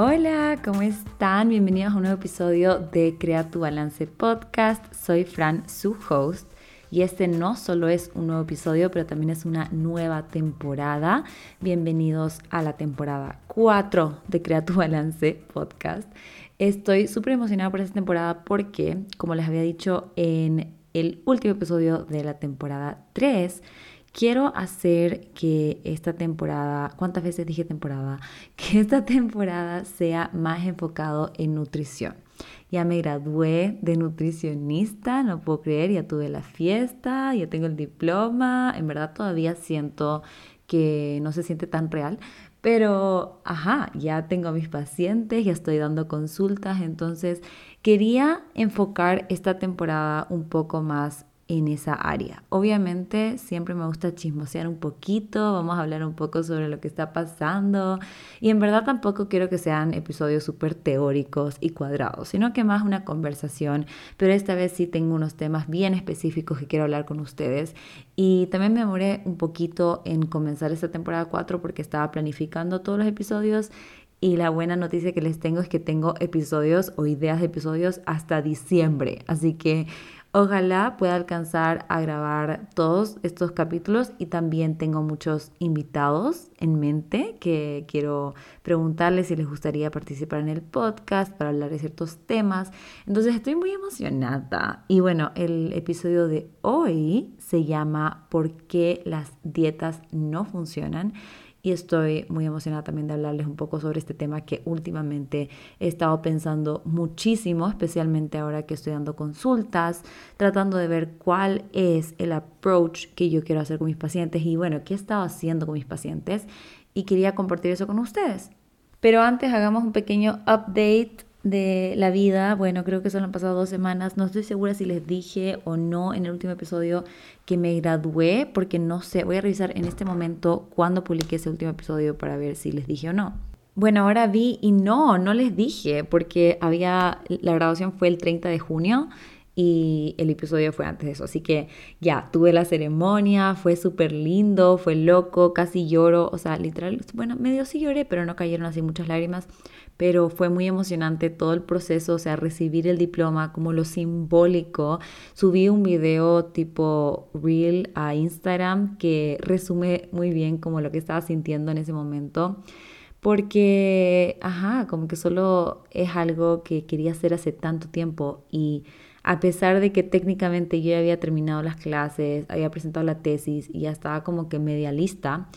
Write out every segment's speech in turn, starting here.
Hola, ¿cómo están? Bienvenidos a un nuevo episodio de Crea tu Balance Podcast. Soy Fran, su host. Y este no solo es un nuevo episodio, pero también es una nueva temporada. Bienvenidos a la temporada 4 de Crea tu Balance Podcast. Estoy súper emocionada por esta temporada porque, como les había dicho en el último episodio de la temporada 3, quiero hacer que esta temporada, ¿cuántas veces dije temporada? Que esta temporada sea más enfocado en nutrición. Ya me gradué de nutricionista, no puedo creer, ya tuve la fiesta, ya tengo el diploma, en verdad todavía siento que no se siente tan real, pero ajá, ya tengo a mis pacientes, ya estoy dando consultas, entonces quería enfocar esta temporada un poco más en esa área. Obviamente siempre me gusta chismosear un poquito, vamos a hablar un poco sobre lo que está pasando y en verdad tampoco quiero que sean episodios súper teóricos y cuadrados, sino que más una conversación, pero esta vez sí tengo unos temas bien específicos que quiero hablar con ustedes y también me demoré un poquito en comenzar esta temporada 4 porque estaba planificando todos los episodios y la buena noticia que les tengo es que tengo episodios o ideas de episodios hasta diciembre. Así que Ojalá pueda alcanzar a grabar todos estos capítulos y también tengo muchos invitados en mente que quiero preguntarles si les gustaría participar en el podcast para hablar de ciertos temas. Entonces estoy muy emocionada. Y bueno, el episodio de hoy se llama ¿Por qué las dietas no funcionan? Y estoy muy emocionada también de hablarles un poco sobre este tema que últimamente he estado pensando muchísimo, especialmente ahora que estoy dando consultas, tratando de ver cuál es el approach que yo quiero hacer con mis pacientes y bueno, qué he estado haciendo con mis pacientes y quería compartir eso con ustedes. Pero antes hagamos un pequeño update de la vida, bueno, creo que solo han pasado dos semanas, no estoy segura si les dije o no en el último episodio que me gradué, porque no sé, voy a revisar en este momento cuándo publiqué ese último episodio para ver si les dije o no. Bueno, ahora vi y no, no les dije, porque había, la graduación fue el 30 de junio y el episodio fue antes de eso. Así que ya, tuve la ceremonia, fue súper lindo, fue loco, casi lloro, o sea, literal, bueno, medio sí lloré, pero no cayeron así muchas lágrimas, pero fue muy emocionante todo el proceso, o sea, recibir el diploma, como lo simbólico. Subí un video tipo reel a Instagram que resume muy bien como lo que estaba sintiendo en ese momento porque, ajá, como que solo es algo que quería hacer hace tanto tiempo y a pesar de que técnicamente yo ya había terminado las clases, había presentado la tesis y ya estaba como que media lista,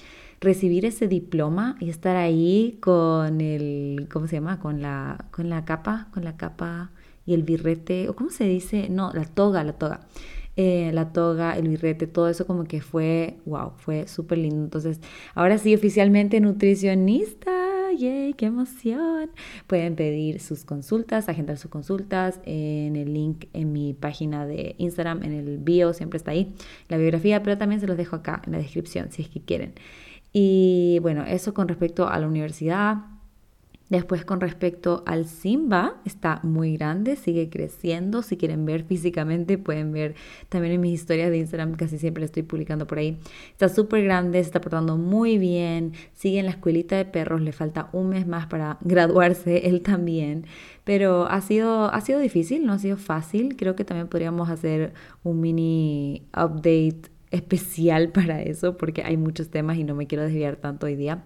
recibir ese diploma y estar ahí con el, ¿cómo se llama? Con la, con la capa, con la capa y el birrete, o cómo se dice, no, la toga, la toga. Eh, la toga, el birrete, todo eso como que fue, wow, fue súper lindo. Entonces, ahora sí, oficialmente nutricionista ¡yay! ¡Qué emoción! Pueden pedir sus consultas, agendar sus consultas en el link en mi página de Instagram, en el bio, siempre está ahí la biografía, pero también se los dejo acá en la descripción si es que quieren. Y bueno, eso con respecto a la universidad. Después con respecto al Simba, está muy grande, sigue creciendo. Si quieren ver físicamente, pueden ver también en mis historias de Instagram, casi siempre estoy publicando por ahí. Está súper grande, se está portando muy bien, sigue en la escuelita de perros, le falta un mes más para graduarse, él también. Pero ha sido, ha sido difícil, no ha sido fácil. Creo que también podríamos hacer un mini update especial para eso porque hay muchos temas y no me quiero desviar tanto hoy día.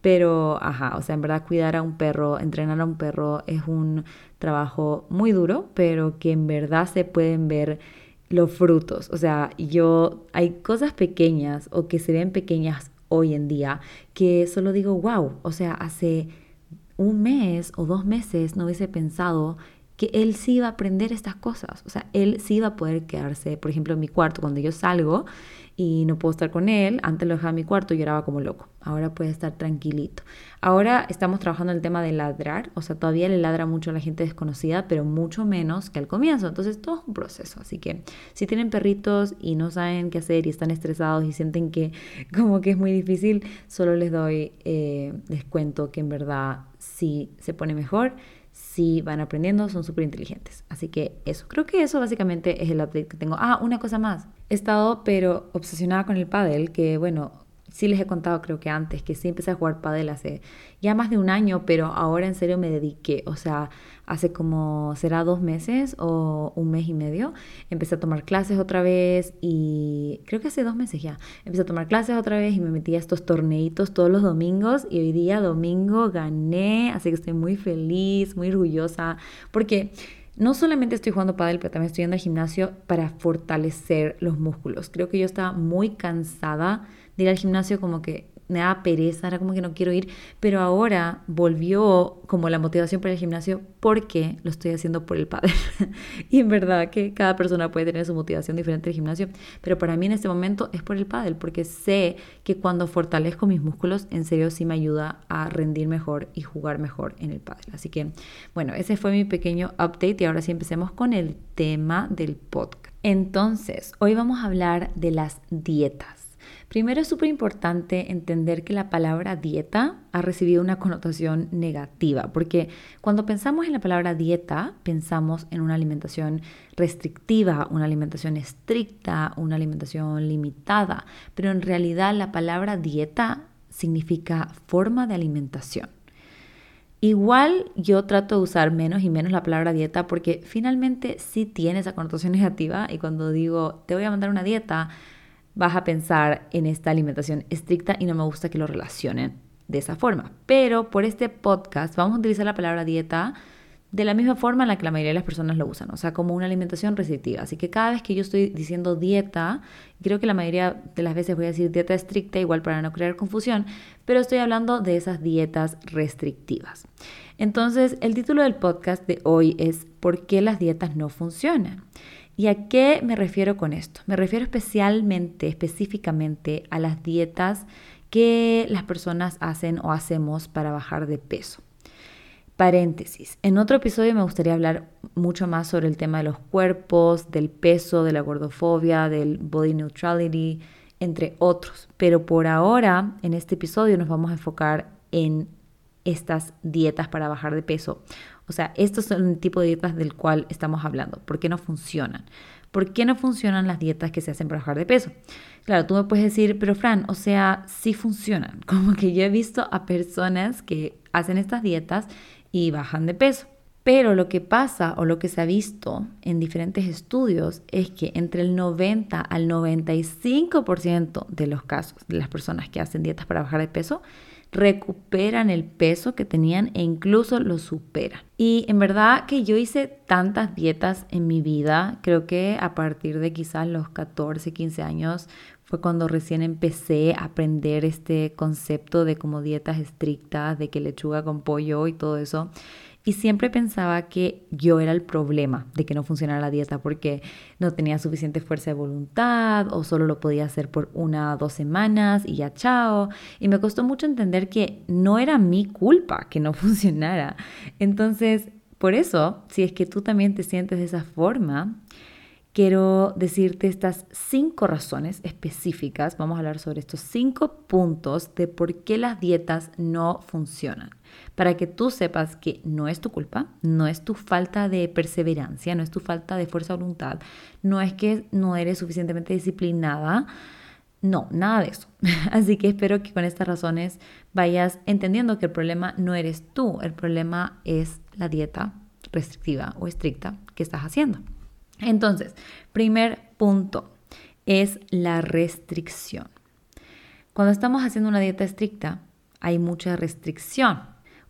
Pero, ajá, o sea, en verdad cuidar a un perro, entrenar a un perro es un trabajo muy duro, pero que en verdad se pueden ver los frutos. O sea, yo, hay cosas pequeñas o que se ven pequeñas hoy en día que solo digo, wow, o sea, hace un mes o dos meses no hubiese pensado que él sí iba a aprender estas cosas. O sea, él sí iba a poder quedarse, por ejemplo, en mi cuarto cuando yo salgo y no puedo estar con él. Antes lo dejaba en mi cuarto y lloraba como loco. Ahora puede estar tranquilito. Ahora estamos trabajando el tema de ladrar. O sea, todavía le ladra mucho a la gente desconocida, pero mucho menos que al comienzo. Entonces, todo es un proceso. Así que si tienen perritos y no saben qué hacer y están estresados y sienten que como que es muy difícil, solo les doy, eh, les que en verdad sí se pone mejor si van aprendiendo, son súper inteligentes. Así que eso, creo que eso básicamente es el update que tengo. Ah, una cosa más. He estado pero obsesionada con el paddle, que bueno, Sí les he contado creo que antes que sí empecé a jugar pádel hace ya más de un año, pero ahora en serio me dediqué, o sea, hace como será dos meses o un mes y medio, empecé a tomar clases otra vez y creo que hace dos meses ya, empecé a tomar clases otra vez y me metí a estos torneitos todos los domingos y hoy día domingo gané, así que estoy muy feliz, muy orgullosa, porque no solamente estoy jugando pádel, pero también estoy yendo al gimnasio para fortalecer los músculos. Creo que yo estaba muy cansada de ir al gimnasio como que me da pereza, era como que no quiero ir, pero ahora volvió como la motivación para el gimnasio porque lo estoy haciendo por el padre. y en verdad que cada persona puede tener su motivación diferente del gimnasio, pero para mí en este momento es por el pádel, porque sé que cuando fortalezco mis músculos, en serio sí me ayuda a rendir mejor y jugar mejor en el pádel. Así que, bueno, ese fue mi pequeño update y ahora sí empecemos con el tema del podcast. Entonces, hoy vamos a hablar de las dietas. Primero es súper importante entender que la palabra dieta ha recibido una connotación negativa, porque cuando pensamos en la palabra dieta, pensamos en una alimentación restrictiva, una alimentación estricta, una alimentación limitada, pero en realidad la palabra dieta significa forma de alimentación. Igual yo trato de usar menos y menos la palabra dieta porque finalmente sí tiene esa connotación negativa y cuando digo te voy a mandar una dieta, vas a pensar en esta alimentación estricta y no me gusta que lo relacionen de esa forma. Pero por este podcast vamos a utilizar la palabra dieta de la misma forma en la que la mayoría de las personas lo usan, o sea, como una alimentación restrictiva. Así que cada vez que yo estoy diciendo dieta, creo que la mayoría de las veces voy a decir dieta estricta, igual para no crear confusión, pero estoy hablando de esas dietas restrictivas. Entonces, el título del podcast de hoy es ¿Por qué las dietas no funcionan? ¿Y a qué me refiero con esto? Me refiero especialmente, específicamente a las dietas que las personas hacen o hacemos para bajar de peso. Paréntesis. En otro episodio me gustaría hablar mucho más sobre el tema de los cuerpos, del peso, de la gordofobia, del body neutrality, entre otros. Pero por ahora, en este episodio nos vamos a enfocar en estas dietas para bajar de peso o sea, estos son el tipo de dietas del cual estamos hablando. ¿Por qué no funcionan? ¿Por qué no funcionan las dietas que se hacen para bajar de peso? Claro, tú me puedes decir, pero Fran, o sea, sí funcionan. Como que yo he visto a personas que hacen estas dietas y bajan de peso. Pero lo que pasa o lo que se ha visto en diferentes estudios es que entre el 90 al 95% de los casos de las personas que hacen dietas para bajar de peso recuperan el peso que tenían e incluso lo superan. Y en verdad que yo hice tantas dietas en mi vida, creo que a partir de quizás los 14, 15 años fue cuando recién empecé a aprender este concepto de como dietas estrictas, de que lechuga con pollo y todo eso. Y siempre pensaba que yo era el problema de que no funcionara la dieta porque no tenía suficiente fuerza de voluntad o solo lo podía hacer por una o dos semanas y ya chao. Y me costó mucho entender que no era mi culpa que no funcionara. Entonces, por eso, si es que tú también te sientes de esa forma, quiero decirte estas cinco razones específicas. Vamos a hablar sobre estos cinco puntos de por qué las dietas no funcionan. Para que tú sepas que no es tu culpa, no es tu falta de perseverancia, no es tu falta de fuerza de voluntad, no es que no eres suficientemente disciplinada. No, nada de eso. Así que espero que con estas razones vayas entendiendo que el problema no eres tú, el problema es la dieta restrictiva o estricta que estás haciendo. Entonces, primer punto es la restricción. Cuando estamos haciendo una dieta estricta, hay mucha restricción.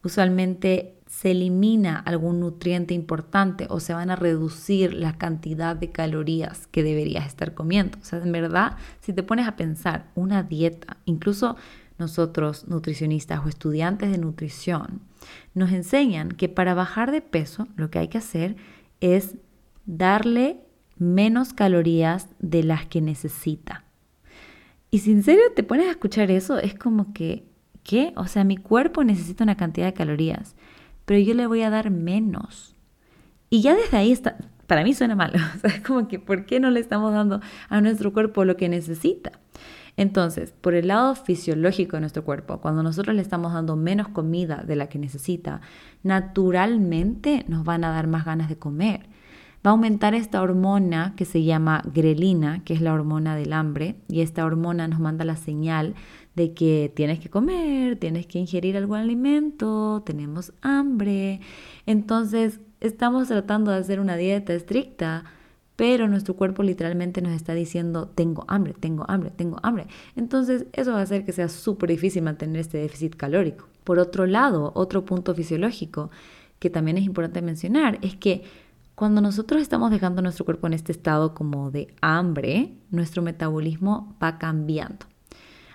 Usualmente se elimina algún nutriente importante o se van a reducir la cantidad de calorías que deberías estar comiendo. O sea, en verdad, si te pones a pensar una dieta, incluso nosotros nutricionistas o estudiantes de nutrición, nos enseñan que para bajar de peso lo que hay que hacer es darle menos calorías de las que necesita. Y si en serio te pones a escuchar eso, es como que, ¿qué? O sea, mi cuerpo necesita una cantidad de calorías, pero yo le voy a dar menos. Y ya desde ahí está, para mí suena malo. O sea, como que, ¿por qué no le estamos dando a nuestro cuerpo lo que necesita? Entonces, por el lado fisiológico de nuestro cuerpo, cuando nosotros le estamos dando menos comida de la que necesita, naturalmente nos van a dar más ganas de comer va a aumentar esta hormona que se llama grelina, que es la hormona del hambre, y esta hormona nos manda la señal de que tienes que comer, tienes que ingerir algún alimento, tenemos hambre. Entonces, estamos tratando de hacer una dieta estricta, pero nuestro cuerpo literalmente nos está diciendo, tengo hambre, tengo hambre, tengo hambre. Entonces, eso va a hacer que sea súper difícil mantener este déficit calórico. Por otro lado, otro punto fisiológico que también es importante mencionar es que cuando nosotros estamos dejando nuestro cuerpo en este estado como de hambre, nuestro metabolismo va cambiando.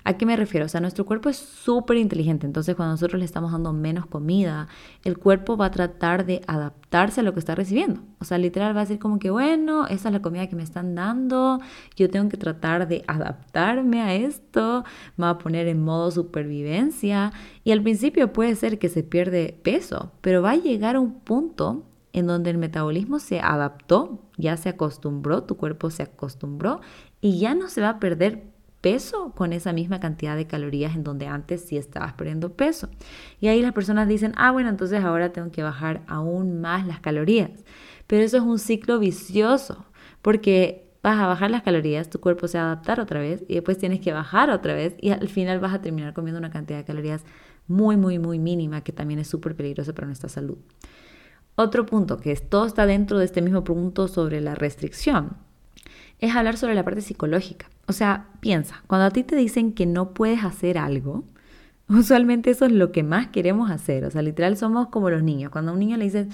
¿A qué me refiero? O sea, nuestro cuerpo es súper inteligente, entonces cuando nosotros le estamos dando menos comida, el cuerpo va a tratar de adaptarse a lo que está recibiendo. O sea, literal va a decir como que, bueno, esa es la comida que me están dando, yo tengo que tratar de adaptarme a esto, me va a poner en modo supervivencia y al principio puede ser que se pierde peso, pero va a llegar a un punto en donde el metabolismo se adaptó, ya se acostumbró, tu cuerpo se acostumbró y ya no se va a perder peso con esa misma cantidad de calorías en donde antes sí estabas perdiendo peso. Y ahí las personas dicen, ah, bueno, entonces ahora tengo que bajar aún más las calorías. Pero eso es un ciclo vicioso, porque vas a bajar las calorías, tu cuerpo se va a adaptar otra vez y después tienes que bajar otra vez y al final vas a terminar comiendo una cantidad de calorías muy, muy, muy mínima que también es súper peligrosa para nuestra salud. Otro punto, que es, todo está dentro de este mismo punto sobre la restricción, es hablar sobre la parte psicológica. O sea, piensa, cuando a ti te dicen que no puedes hacer algo, usualmente eso es lo que más queremos hacer. O sea, literal somos como los niños. Cuando a un niño le dices,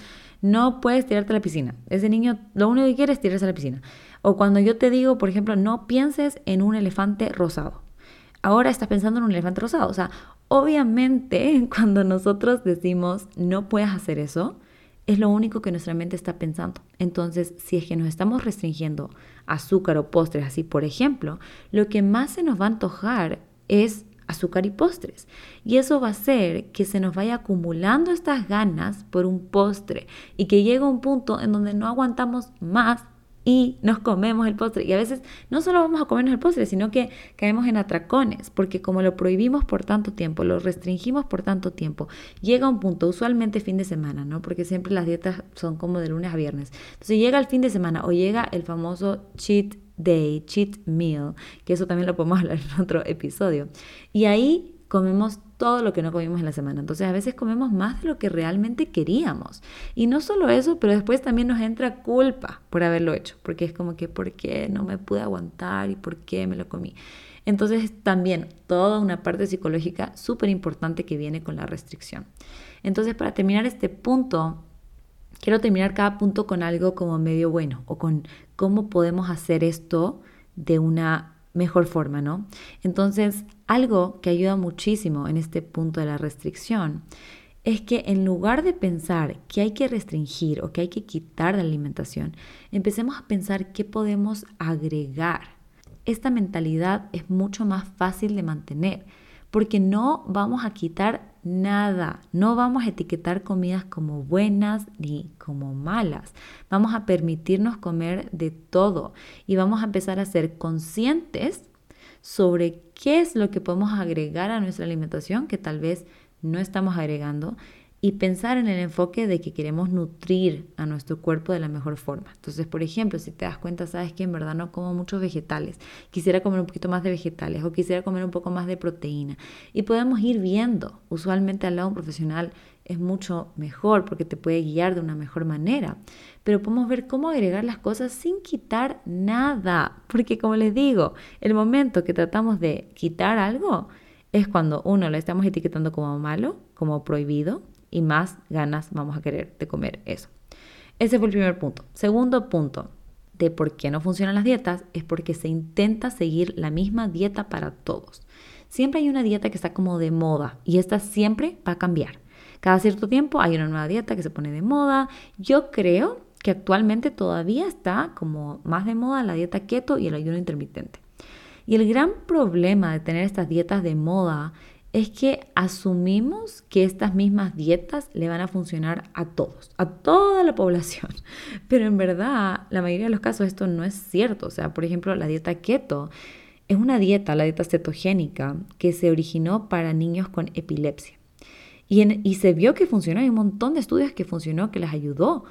no puedes tirarte a la piscina, ese niño lo único que quiere es tirarse a la piscina. O cuando yo te digo, por ejemplo, no pienses en un elefante rosado. Ahora estás pensando en un elefante rosado. O sea, obviamente cuando nosotros decimos no puedes hacer eso, es lo único que nuestra mente está pensando. Entonces, si es que nos estamos restringiendo azúcar o postres, así por ejemplo, lo que más se nos va a antojar es azúcar y postres. Y eso va a hacer que se nos vaya acumulando estas ganas por un postre y que llegue un punto en donde no aguantamos más y nos comemos el postre. Y a veces no solo vamos a comernos el postre, sino que caemos en atracones, porque como lo prohibimos por tanto tiempo, lo restringimos por tanto tiempo, llega un punto, usualmente fin de semana, ¿no? Porque siempre las dietas son como de lunes a viernes. Entonces llega el fin de semana o llega el famoso cheat day, cheat meal, que eso también lo podemos hablar en otro episodio. Y ahí comemos todo lo que no comimos en la semana. Entonces a veces comemos más de lo que realmente queríamos. Y no solo eso, pero después también nos entra culpa por haberlo hecho, porque es como que, ¿por qué no me pude aguantar y por qué me lo comí? Entonces también toda una parte psicológica súper importante que viene con la restricción. Entonces para terminar este punto, quiero terminar cada punto con algo como medio bueno o con cómo podemos hacer esto de una mejor forma, ¿no? Entonces, algo que ayuda muchísimo en este punto de la restricción es que en lugar de pensar que hay que restringir o que hay que quitar la alimentación, empecemos a pensar qué podemos agregar. Esta mentalidad es mucho más fácil de mantener porque no vamos a quitar nada, no vamos a etiquetar comidas como buenas ni como malas, vamos a permitirnos comer de todo y vamos a empezar a ser conscientes sobre qué es lo que podemos agregar a nuestra alimentación que tal vez no estamos agregando y pensar en el enfoque de que queremos nutrir a nuestro cuerpo de la mejor forma. Entonces, por ejemplo, si te das cuenta, sabes que en verdad no como muchos vegetales, quisiera comer un poquito más de vegetales o quisiera comer un poco más de proteína. Y podemos ir viendo, usualmente al lado un profesional es mucho mejor porque te puede guiar de una mejor manera, pero podemos ver cómo agregar las cosas sin quitar nada, porque como les digo, el momento que tratamos de quitar algo es cuando uno lo estamos etiquetando como malo, como prohibido, y más ganas vamos a querer de comer eso. Ese fue el primer punto. Segundo punto de por qué no funcionan las dietas es porque se intenta seguir la misma dieta para todos. Siempre hay una dieta que está como de moda y esta siempre va a cambiar. Cada cierto tiempo hay una nueva dieta que se pone de moda. Yo creo que actualmente todavía está como más de moda la dieta keto y el ayuno intermitente. Y el gran problema de tener estas dietas de moda es que asumimos que estas mismas dietas le van a funcionar a todos, a toda la población. Pero en verdad, la mayoría de los casos esto no es cierto. O sea, por ejemplo, la dieta keto es una dieta, la dieta cetogénica, que se originó para niños con epilepsia. Y, y se vio que funcionó, hay un montón de estudios que funcionó, que les ayudó.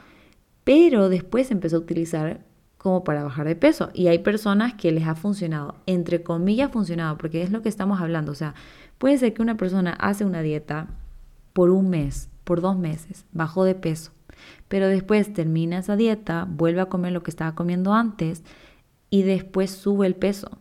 pero después empezó a utilizar como para bajar de peso. Y hay personas que les ha funcionado, entre comillas funcionado, porque es lo que estamos hablando. O sea, puede ser que una persona hace una dieta por un mes, por dos meses, bajó de peso, pero después termina esa dieta, vuelve a comer lo que estaba comiendo antes y después sube el peso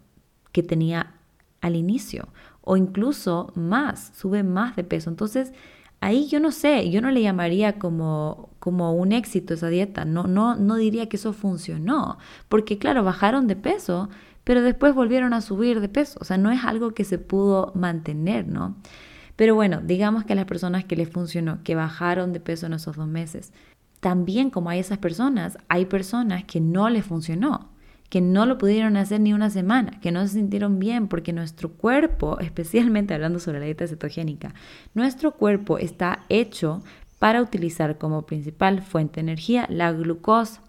que tenía al inicio o incluso más, sube más de peso. Entonces, ahí yo no sé, yo no le llamaría como, como un éxito esa dieta, no, no, no diría que eso funcionó, porque claro, bajaron de peso, pero después volvieron a subir de peso, o sea, no es algo que se pudo mantener, ¿no? Pero bueno, digamos que a las personas que les funcionó, que bajaron de peso en esos dos meses, también como hay esas personas, hay personas que no les funcionó que no lo pudieron hacer ni una semana, que no se sintieron bien porque nuestro cuerpo, especialmente hablando sobre la dieta cetogénica, nuestro cuerpo está hecho para utilizar como principal fuente de energía la glucosa.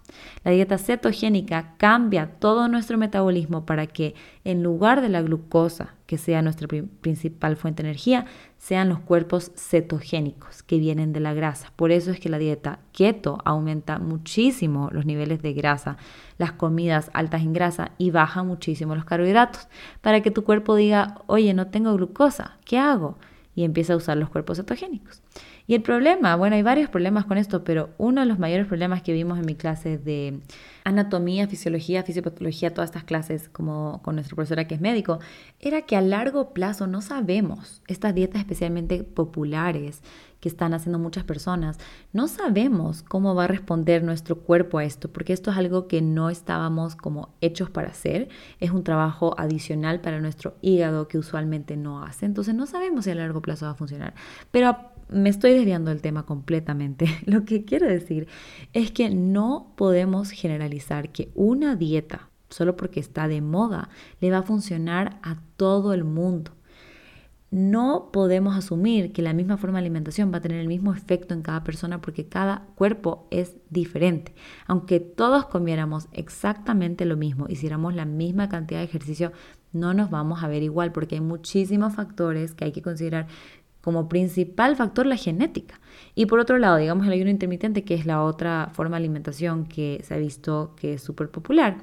La dieta cetogénica cambia todo nuestro metabolismo para que en lugar de la glucosa, que sea nuestra principal fuente de energía, sean los cuerpos cetogénicos que vienen de la grasa. Por eso es que la dieta keto aumenta muchísimo los niveles de grasa, las comidas altas en grasa y baja muchísimo los carbohidratos, para que tu cuerpo diga, oye, no tengo glucosa, ¿qué hago? Y empieza a usar los cuerpos cetogénicos. Y el problema, bueno, hay varios problemas con esto, pero uno de los mayores problemas que vimos en mi clase de anatomía, fisiología, fisiopatología, todas estas clases, como con nuestra profesora que es médico, era que a largo plazo no sabemos, estas dietas especialmente populares que están haciendo muchas personas, no sabemos cómo va a responder nuestro cuerpo a esto, porque esto es algo que no estábamos como hechos para hacer, es un trabajo adicional para nuestro hígado que usualmente no hace, entonces no sabemos si a largo plazo va a funcionar. Pero me estoy desviando del tema completamente. Lo que quiero decir es que no podemos generalizar que una dieta, solo porque está de moda, le va a funcionar a todo el mundo. No podemos asumir que la misma forma de alimentación va a tener el mismo efecto en cada persona porque cada cuerpo es diferente. Aunque todos comiéramos exactamente lo mismo, hiciéramos la misma cantidad de ejercicio, no nos vamos a ver igual porque hay muchísimos factores que hay que considerar como principal factor la genética. Y por otro lado, digamos el ayuno intermitente, que es la otra forma de alimentación que se ha visto que es súper popular,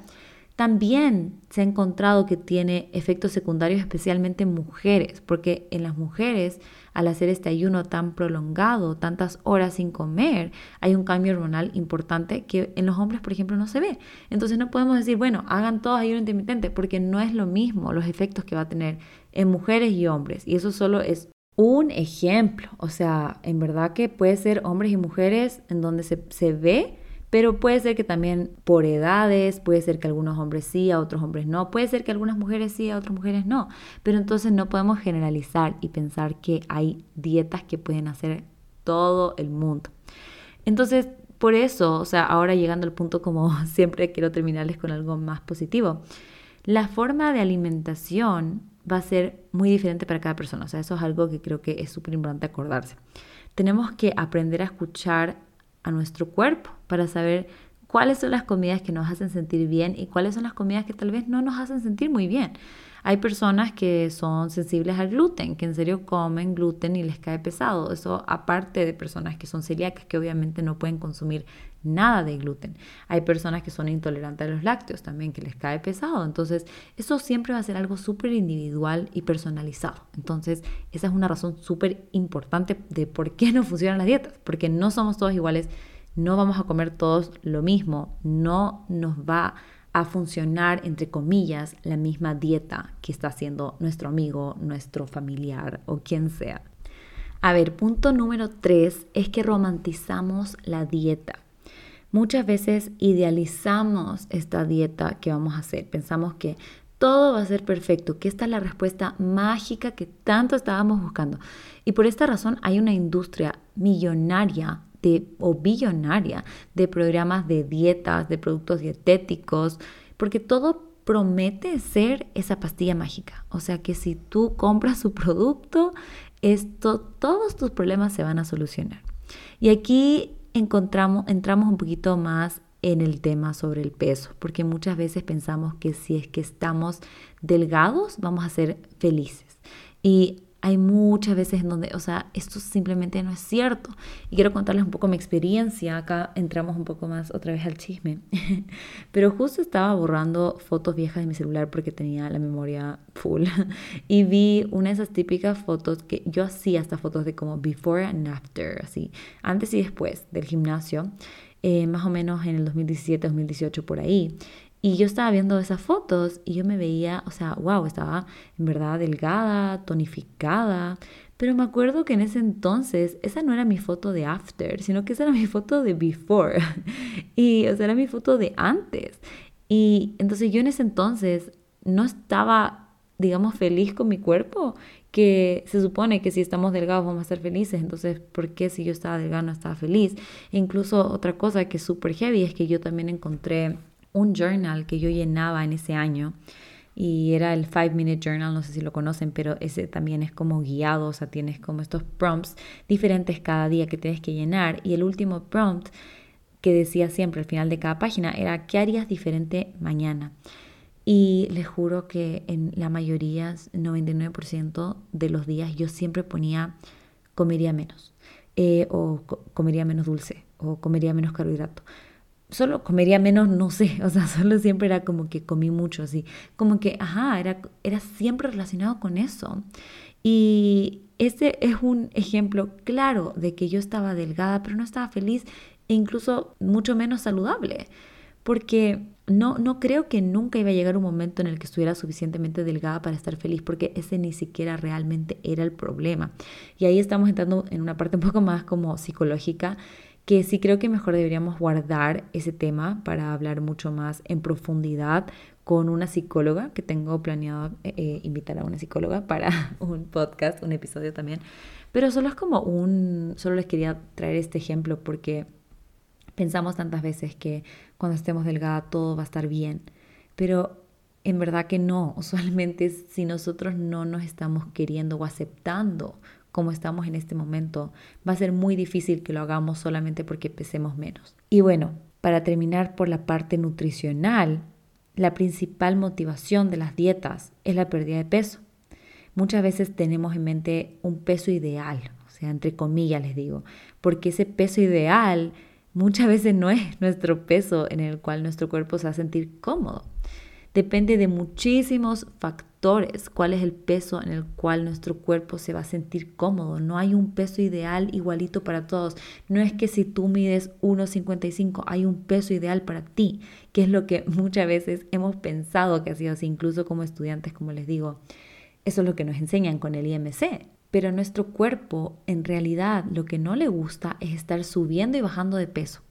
también se ha encontrado que tiene efectos secundarios especialmente en mujeres, porque en las mujeres, al hacer este ayuno tan prolongado, tantas horas sin comer, hay un cambio hormonal importante que en los hombres, por ejemplo, no se ve. Entonces no podemos decir, bueno, hagan todos ayuno intermitente, porque no es lo mismo los efectos que va a tener en mujeres y hombres. Y eso solo es un ejemplo. O sea, en verdad que puede ser hombres y mujeres en donde se, se, ve, pero puede ser que también por edades, puede ser que algunos hombres sí, a otros hombres no, puede ser que algunas mujeres sí, a otras mujeres no. Pero entonces no podemos generalizar y pensar que hay dietas que pueden hacer todo el mundo. Entonces, por eso, o sea, ahora llegando al punto como siempre quiero terminarles con algo más positivo. La forma de alimentación va a ser muy diferente para cada persona. O sea, eso es algo que creo que es súper importante acordarse. Tenemos que aprender a escuchar a nuestro cuerpo para saber cuáles son las comidas que nos hacen sentir bien y cuáles son las comidas que tal vez no nos hacen sentir muy bien. Hay personas que son sensibles al gluten, que en serio comen gluten y les cae pesado. Eso aparte de personas que son celíacas, que obviamente no pueden consumir nada de gluten. Hay personas que son intolerantes a los lácteos también, que les cae pesado. Entonces, eso siempre va a ser algo súper individual y personalizado. Entonces, esa es una razón súper importante de por qué no funcionan las dietas, porque no somos todos iguales, no vamos a comer todos lo mismo, no nos va a funcionar, entre comillas, la misma dieta que está haciendo nuestro amigo, nuestro familiar o quien sea. A ver, punto número tres es que romantizamos la dieta. Muchas veces idealizamos esta dieta que vamos a hacer. Pensamos que todo va a ser perfecto, que esta es la respuesta mágica que tanto estábamos buscando. Y por esta razón hay una industria millonaria de, o billonaria de programas de dietas, de productos dietéticos, porque todo promete ser esa pastilla mágica. O sea que si tú compras su producto, esto, todos tus problemas se van a solucionar. Y aquí encontramos, entramos un poquito más en el tema sobre el peso, porque muchas veces pensamos que si es que estamos delgados vamos a ser felices. Y hay muchas veces en donde, o sea, esto simplemente no es cierto. Y quiero contarles un poco mi experiencia. Acá entramos un poco más otra vez al chisme. Pero justo estaba borrando fotos viejas de mi celular porque tenía la memoria full. Y vi una de esas típicas fotos que yo hacía, estas fotos de como before and after, así, antes y después del gimnasio. Eh, más o menos en el 2017, 2018 por ahí. Y yo estaba viendo esas fotos y yo me veía, o sea, wow, estaba en verdad delgada, tonificada. Pero me acuerdo que en ese entonces esa no era mi foto de after, sino que esa era mi foto de before. y, o sea, era mi foto de antes. Y entonces yo en ese entonces no estaba, digamos, feliz con mi cuerpo, que se supone que si estamos delgados vamos a ser felices. Entonces, ¿por qué si yo estaba delgada no estaba feliz? E incluso otra cosa que es súper heavy es que yo también encontré un journal que yo llenaba en ese año y era el 5 Minute Journal, no sé si lo conocen, pero ese también es como guiado, o sea, tienes como estos prompts diferentes cada día que tienes que llenar y el último prompt que decía siempre al final de cada página era ¿qué harías diferente mañana? Y les juro que en la mayoría, 99% de los días yo siempre ponía comería menos, eh, o comería menos dulce, o comería menos carbohidrato solo comería menos, no sé, o sea, solo siempre era como que comí mucho, así, como que, ajá, era, era siempre relacionado con eso. Y ese es un ejemplo claro de que yo estaba delgada, pero no estaba feliz e incluso mucho menos saludable, porque no, no creo que nunca iba a llegar un momento en el que estuviera suficientemente delgada para estar feliz, porque ese ni siquiera realmente era el problema. Y ahí estamos entrando en una parte un poco más como psicológica que sí creo que mejor deberíamos guardar ese tema para hablar mucho más en profundidad con una psicóloga, que tengo planeado eh, eh, invitar a una psicóloga para un podcast, un episodio también. Pero solo es como un, solo les quería traer este ejemplo porque pensamos tantas veces que cuando estemos delgada todo va a estar bien, pero en verdad que no, usualmente si nosotros no nos estamos queriendo o aceptando como estamos en este momento, va a ser muy difícil que lo hagamos solamente porque pesemos menos. Y bueno, para terminar por la parte nutricional, la principal motivación de las dietas es la pérdida de peso. Muchas veces tenemos en mente un peso ideal, o sea, entre comillas les digo, porque ese peso ideal muchas veces no es nuestro peso en el cual nuestro cuerpo se va a sentir cómodo. Depende de muchísimos factores cuál es el peso en el cual nuestro cuerpo se va a sentir cómodo. No hay un peso ideal igualito para todos. No es que si tú mides 1,55 hay un peso ideal para ti, que es lo que muchas veces hemos pensado que ha sido así, incluso como estudiantes, como les digo. Eso es lo que nos enseñan con el IMC. Pero nuestro cuerpo, en realidad, lo que no le gusta es estar subiendo y bajando de peso.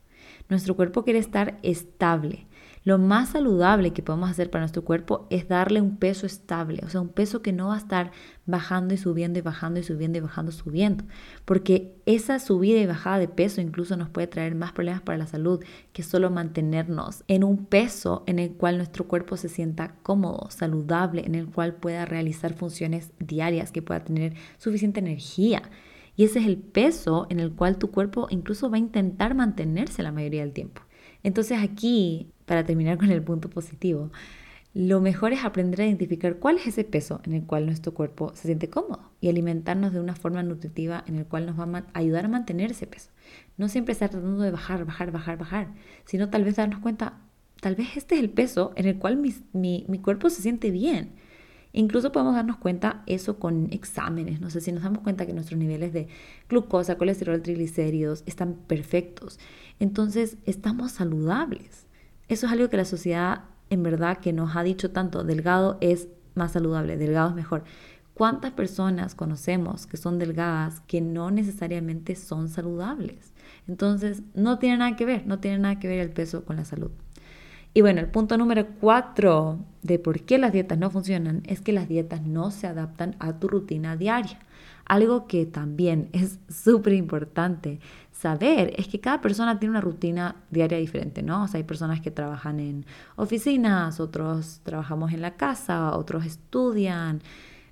Nuestro cuerpo quiere estar estable. Lo más saludable que podemos hacer para nuestro cuerpo es darle un peso estable, o sea, un peso que no va a estar bajando y subiendo y bajando y subiendo y bajando, subiendo, porque esa subida y bajada de peso incluso nos puede traer más problemas para la salud que solo mantenernos en un peso en el cual nuestro cuerpo se sienta cómodo, saludable, en el cual pueda realizar funciones diarias, que pueda tener suficiente energía. Y ese es el peso en el cual tu cuerpo incluso va a intentar mantenerse la mayoría del tiempo. Entonces aquí, para terminar con el punto positivo, lo mejor es aprender a identificar cuál es ese peso en el cual nuestro cuerpo se siente cómodo y alimentarnos de una forma nutritiva en el cual nos va a ayudar a mantener ese peso. No siempre estar tratando de bajar, bajar, bajar, bajar, sino tal vez darnos cuenta, tal vez este es el peso en el cual mi, mi cuerpo se siente bien. Incluso podemos darnos cuenta eso con exámenes. No sé si nos damos cuenta que nuestros niveles de glucosa, colesterol, triglicéridos están perfectos entonces estamos saludables. Eso es algo que la sociedad en verdad que nos ha dicho tanto, delgado es más saludable, delgado es mejor. ¿Cuántas personas conocemos que son delgadas que no necesariamente son saludables? Entonces, no tiene nada que ver, no tiene nada que ver el peso con la salud. Y bueno, el punto número cuatro de por qué las dietas no funcionan es que las dietas no se adaptan a tu rutina diaria. Algo que también es súper importante saber es que cada persona tiene una rutina diaria diferente, ¿no? O sea, hay personas que trabajan en oficinas, otros trabajamos en la casa, otros estudian,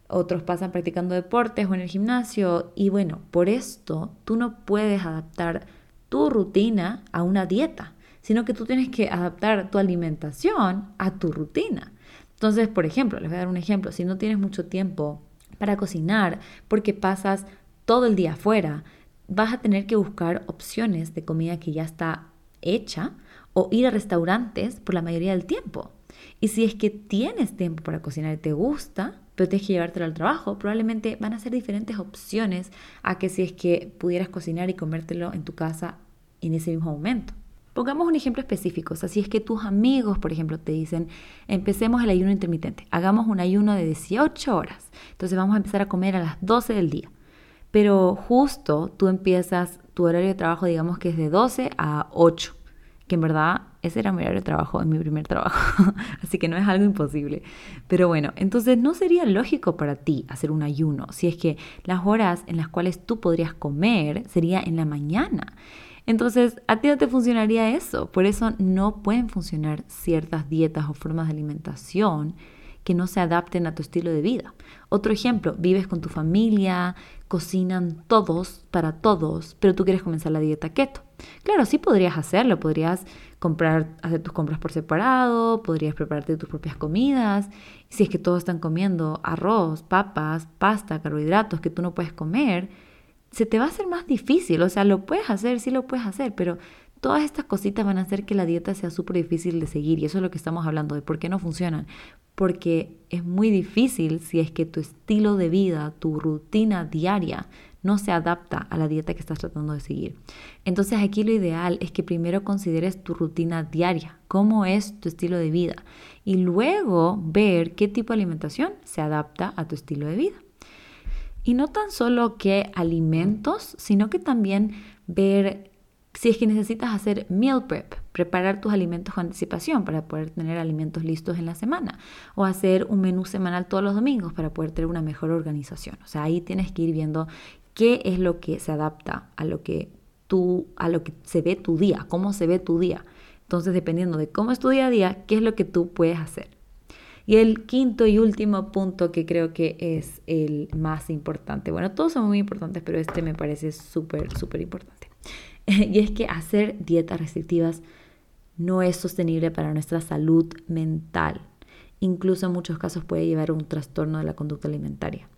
otros pasan practicando deportes o en el gimnasio. Y bueno, por esto tú no puedes adaptar tu rutina a una dieta, sino que tú tienes que adaptar tu alimentación a tu rutina. Entonces, por ejemplo, les voy a dar un ejemplo, si no tienes mucho tiempo para cocinar porque pasas todo el día afuera, vas a tener que buscar opciones de comida que ya está hecha o ir a restaurantes por la mayoría del tiempo. Y si es que tienes tiempo para cocinar y te gusta, pero tienes que llevártelo al trabajo, probablemente van a ser diferentes opciones a que si es que pudieras cocinar y comértelo en tu casa en ese mismo momento. Pongamos un ejemplo específico, o si es que tus amigos, por ejemplo, te dicen, empecemos el ayuno intermitente, hagamos un ayuno de 18 horas, entonces vamos a empezar a comer a las 12 del día, pero justo tú empiezas tu horario de trabajo, digamos que es de 12 a 8, que en verdad ese era mi horario de trabajo en mi primer trabajo, así que no es algo imposible. Pero bueno, entonces no sería lógico para ti hacer un ayuno si es que las horas en las cuales tú podrías comer sería en la mañana. Entonces, a ti no te funcionaría eso. Por eso no pueden funcionar ciertas dietas o formas de alimentación que no se adapten a tu estilo de vida. Otro ejemplo, vives con tu familia, cocinan todos para todos, pero tú quieres comenzar la dieta keto. Claro, sí podrías hacerlo, podrías comprar, hacer tus compras por separado, podrías prepararte tus propias comidas. Si es que todos están comiendo arroz, papas, pasta, carbohidratos que tú no puedes comer, se te va a hacer más difícil. O sea, lo puedes hacer, sí lo puedes hacer, pero todas estas cositas van a hacer que la dieta sea súper difícil de seguir. Y eso es lo que estamos hablando de por qué no funcionan. Porque es muy difícil si es que tu estilo de vida, tu rutina diaria, no se adapta a la dieta que estás tratando de seguir. Entonces aquí lo ideal es que primero consideres tu rutina diaria, cómo es tu estilo de vida y luego ver qué tipo de alimentación se adapta a tu estilo de vida. Y no tan solo qué alimentos, sino que también ver si es que necesitas hacer meal prep, preparar tus alimentos con anticipación para poder tener alimentos listos en la semana, o hacer un menú semanal todos los domingos para poder tener una mejor organización. O sea, ahí tienes que ir viendo qué es lo que se adapta a lo que tú, a lo que se ve tu día, cómo se ve tu día. Entonces, dependiendo de cómo es tu día a día, qué es lo que tú puedes hacer. Y el quinto y último punto que creo que es el más importante. Bueno, todos son muy importantes, pero este me parece súper, súper importante. y es que hacer dietas restrictivas no es sostenible para nuestra salud mental. Incluso en muchos casos puede llevar a un trastorno de la conducta alimentaria.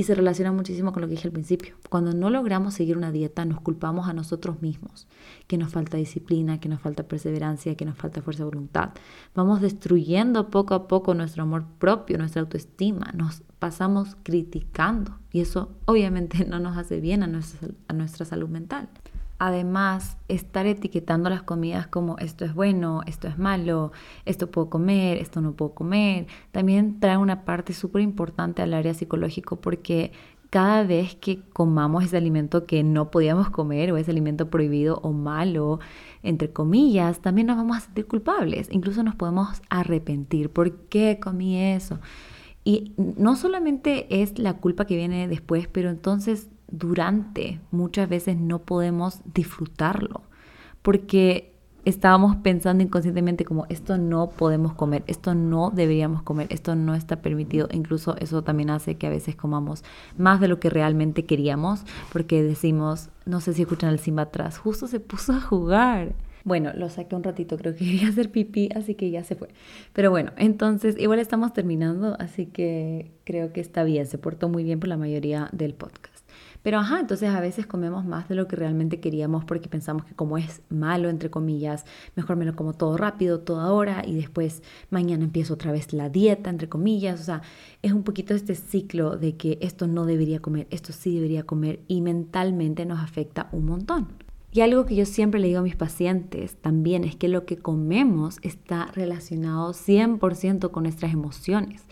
Y se relaciona muchísimo con lo que dije al principio. Cuando no logramos seguir una dieta, nos culpamos a nosotros mismos, que nos falta disciplina, que nos falta perseverancia, que nos falta fuerza de voluntad. Vamos destruyendo poco a poco nuestro amor propio, nuestra autoestima. Nos pasamos criticando y eso obviamente no nos hace bien a nuestra, a nuestra salud mental. Además, estar etiquetando las comidas como esto es bueno, esto es malo, esto puedo comer, esto no puedo comer, también trae una parte súper importante al área psicológico porque cada vez que comamos ese alimento que no podíamos comer o ese alimento prohibido o malo, entre comillas, también nos vamos a sentir culpables. Incluso nos podemos arrepentir. ¿Por qué comí eso? Y no solamente es la culpa que viene después, pero entonces durante muchas veces no podemos disfrutarlo porque estábamos pensando inconscientemente como esto no podemos comer, esto no deberíamos comer, esto no está permitido. Incluso eso también hace que a veces comamos más de lo que realmente queríamos porque decimos, no sé si escuchan el Simba atrás, justo se puso a jugar. Bueno, lo saqué un ratito, creo que quería hacer pipí, así que ya se fue. Pero bueno, entonces igual estamos terminando, así que creo que está bien, se portó muy bien por la mayoría del podcast. Pero ajá, entonces a veces comemos más de lo que realmente queríamos porque pensamos que como es malo, entre comillas, mejor me lo como todo rápido, toda hora y después mañana empiezo otra vez la dieta, entre comillas. O sea, es un poquito este ciclo de que esto no debería comer, esto sí debería comer y mentalmente nos afecta un montón. Y algo que yo siempre le digo a mis pacientes también es que lo que comemos está relacionado 100% con nuestras emociones.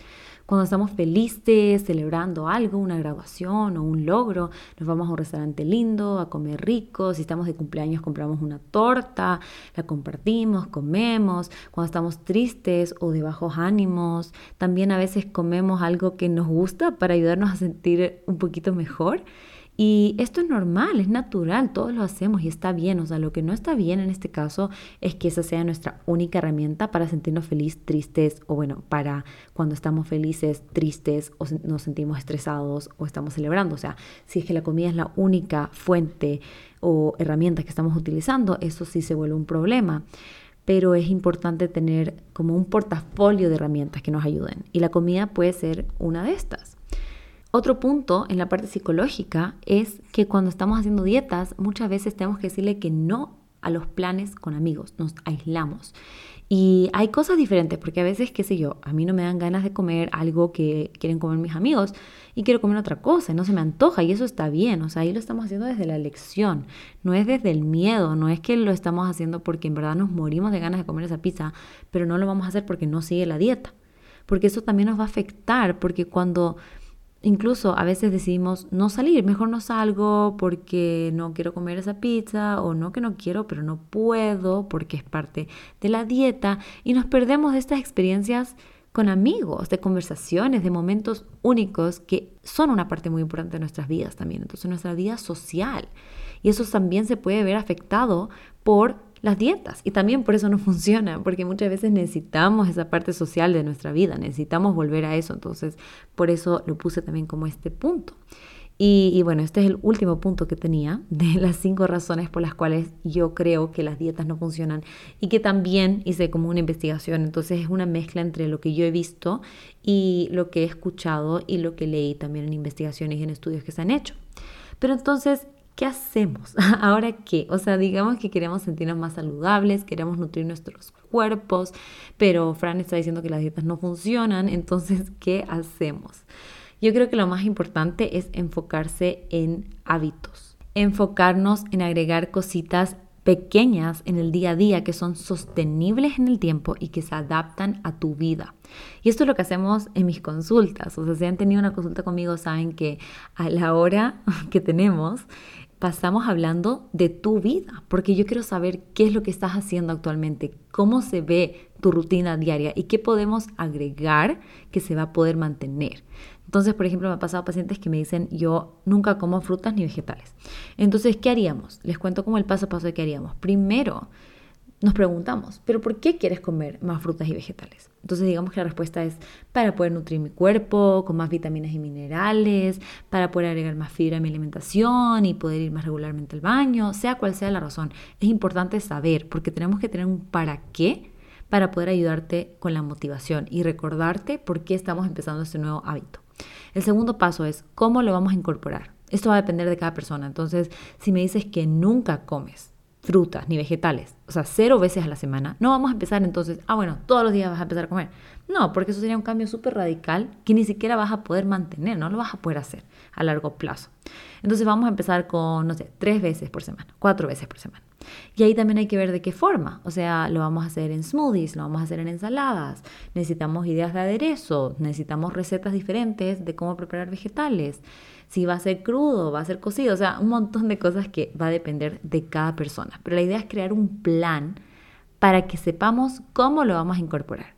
Cuando estamos felices, celebrando algo, una graduación o un logro, nos vamos a un restaurante lindo, a comer rico. Si estamos de cumpleaños, compramos una torta, la compartimos, comemos. Cuando estamos tristes o de bajos ánimos, también a veces comemos algo que nos gusta para ayudarnos a sentir un poquito mejor. Y esto es normal, es natural, todos lo hacemos y está bien. O sea, lo que no está bien en este caso es que esa sea nuestra única herramienta para sentirnos felices, tristes o bueno, para cuando estamos felices, tristes o nos sentimos estresados o estamos celebrando. O sea, si es que la comida es la única fuente o herramienta que estamos utilizando, eso sí se vuelve un problema pero es importante tener como un portafolio de herramientas que nos ayuden y la comida puede ser una de estas. Otro punto en la parte psicológica es que cuando estamos haciendo dietas, muchas veces tenemos que decirle que no a los planes con amigos, nos aislamos. Y hay cosas diferentes, porque a veces, qué sé yo, a mí no me dan ganas de comer algo que quieren comer mis amigos y quiero comer otra cosa, no se me antoja y eso está bien, o sea, ahí lo estamos haciendo desde la elección, no es desde el miedo, no es que lo estamos haciendo porque en verdad nos morimos de ganas de comer esa pizza, pero no lo vamos a hacer porque no sigue la dieta, porque eso también nos va a afectar, porque cuando Incluso a veces decidimos no salir, mejor no salgo porque no quiero comer esa pizza o no que no quiero, pero no puedo porque es parte de la dieta y nos perdemos de estas experiencias con amigos, de conversaciones, de momentos únicos que son una parte muy importante de nuestras vidas también, entonces nuestra vida social. Y eso también se puede ver afectado por las dietas. Y también por eso no funciona, porque muchas veces necesitamos esa parte social de nuestra vida, necesitamos volver a eso. Entonces, por eso lo puse también como este punto. Y, bueno, este es el último punto que tenía de las cinco razones por las cuales yo creo que las dietas no funcionan y que también hice como una investigación. Entonces es una mezcla entre lo que yo he visto y lo que he escuchado y lo que leí también en investigaciones y en estudios que se han hecho. Pero entonces, ¿qué hacemos? ¿Ahora qué? O sea, digamos que queremos sentirnos más saludables, queremos nutrir nuestros cuerpos, pero Fran está diciendo que las dietas no funcionan, entonces, ¿qué hacemos? Yo creo que lo más importante es enfocarse en hábitos, enfocarnos en agregar cositas pequeñas en el día a día que son sostenibles en el tiempo y que se adaptan a tu vida. Y esto es lo que hacemos en mis consultas. O sea, si han tenido una consulta conmigo, saben que a la hora que tenemos, pasamos hablando de tu vida, porque yo quiero saber qué es lo que estás haciendo actualmente, cómo se ve tu rutina diaria y qué podemos agregar que se va a poder mantener. Entonces, por ejemplo, me ha pasado pacientes que me dicen, yo nunca como frutas ni vegetales. Entonces, ¿qué haríamos? Les cuento como el paso a paso de qué haríamos. Primero, nos preguntamos, ¿pero por qué quieres comer más frutas y vegetales? Entonces digamos que la respuesta es para poder nutrir mi cuerpo con más vitaminas y minerales, para poder agregar más fibra a mi alimentación y poder ir más regularmente al baño, sea cual sea la razón. Es importante saber porque tenemos que tener un para qué para poder ayudarte con la motivación y recordarte por qué estamos empezando este nuevo hábito. El segundo paso es cómo lo vamos a incorporar. Esto va a depender de cada persona. Entonces, si me dices que nunca comes frutas ni vegetales, o sea, cero veces a la semana, no vamos a empezar entonces, ah, bueno, todos los días vas a empezar a comer. No, porque eso sería un cambio súper radical que ni siquiera vas a poder mantener, no lo vas a poder hacer a largo plazo. Entonces vamos a empezar con, no sé, tres veces por semana, cuatro veces por semana. Y ahí también hay que ver de qué forma. O sea, lo vamos a hacer en smoothies, lo vamos a hacer en ensaladas. Necesitamos ideas de aderezo, necesitamos recetas diferentes de cómo preparar vegetales si va a ser crudo, va a ser cocido, o sea, un montón de cosas que va a depender de cada persona. Pero la idea es crear un plan para que sepamos cómo lo vamos a incorporar.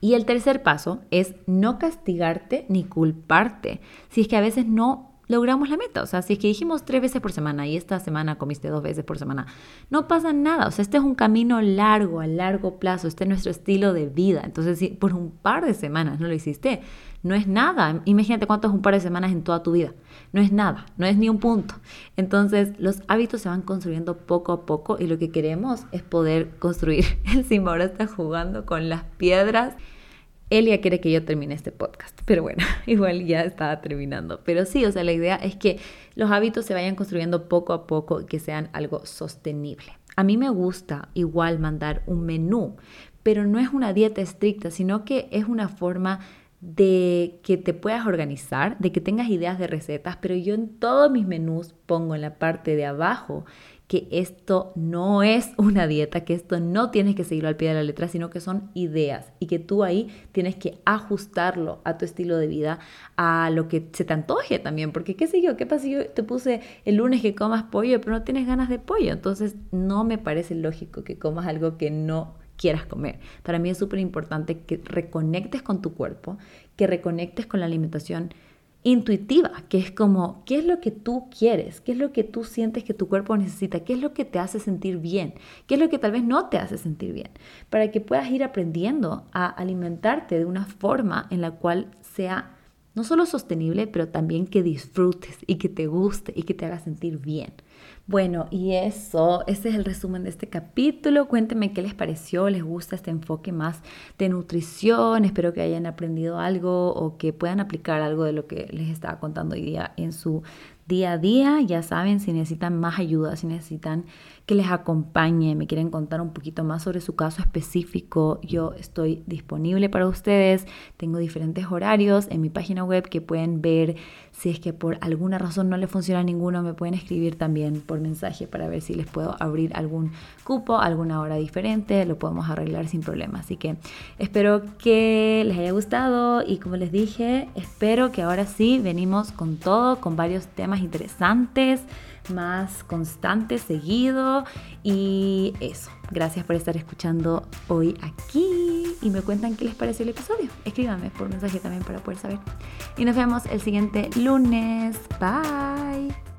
Y el tercer paso es no castigarte ni culparte. Si es que a veces no logramos la meta. O sea, si es que dijimos tres veces por semana y esta semana comiste dos veces por semana, no pasa nada. O sea, este es un camino largo, a largo plazo. Este es nuestro estilo de vida. Entonces, si por un par de semanas no lo hiciste, no es nada. Imagínate cuánto es un par de semanas en toda tu vida. No es nada, no es ni un punto. Entonces, los hábitos se van construyendo poco a poco y lo que queremos es poder construir. El Simba ahora está jugando con las piedras Elia quiere que yo termine este podcast, pero bueno, igual ya estaba terminando. Pero sí, o sea, la idea es que los hábitos se vayan construyendo poco a poco y que sean algo sostenible. A mí me gusta igual mandar un menú, pero no es una dieta estricta, sino que es una forma de que te puedas organizar, de que tengas ideas de recetas, pero yo en todos mis menús pongo en la parte de abajo que esto no es una dieta, que esto no tienes que seguirlo al pie de la letra, sino que son ideas y que tú ahí tienes que ajustarlo a tu estilo de vida, a lo que se te antoje también, porque qué sé yo, qué pasa si yo te puse el lunes que comas pollo, pero no tienes ganas de pollo, entonces no me parece lógico que comas algo que no quieras comer. Para mí es súper importante que reconectes con tu cuerpo, que reconectes con la alimentación intuitiva, que es como, ¿qué es lo que tú quieres? ¿Qué es lo que tú sientes que tu cuerpo necesita? ¿Qué es lo que te hace sentir bien? ¿Qué es lo que tal vez no te hace sentir bien? Para que puedas ir aprendiendo a alimentarte de una forma en la cual sea no solo sostenible, pero también que disfrutes y que te guste y que te haga sentir bien. Bueno, y eso, ese es el resumen de este capítulo. Cuéntenme qué les pareció, les gusta este enfoque más de nutrición. Espero que hayan aprendido algo o que puedan aplicar algo de lo que les estaba contando hoy día en su día a día. Ya saben, si necesitan más ayuda, si necesitan que les acompañe, me quieren contar un poquito más sobre su caso específico, yo estoy disponible para ustedes. Tengo diferentes horarios en mi página web que pueden ver. Si es que por alguna razón no les funciona ninguno, me pueden escribir también por mensaje para ver si les puedo abrir algún cupo, alguna hora diferente. Lo podemos arreglar sin problema. Así que espero que les haya gustado y como les dije, espero que ahora sí venimos con todo, con varios temas interesantes más constante, seguido. Y eso, gracias por estar escuchando hoy aquí y me cuentan qué les pareció el episodio. Escríbanme por mensaje también para poder saber. Y nos vemos el siguiente lunes. Bye.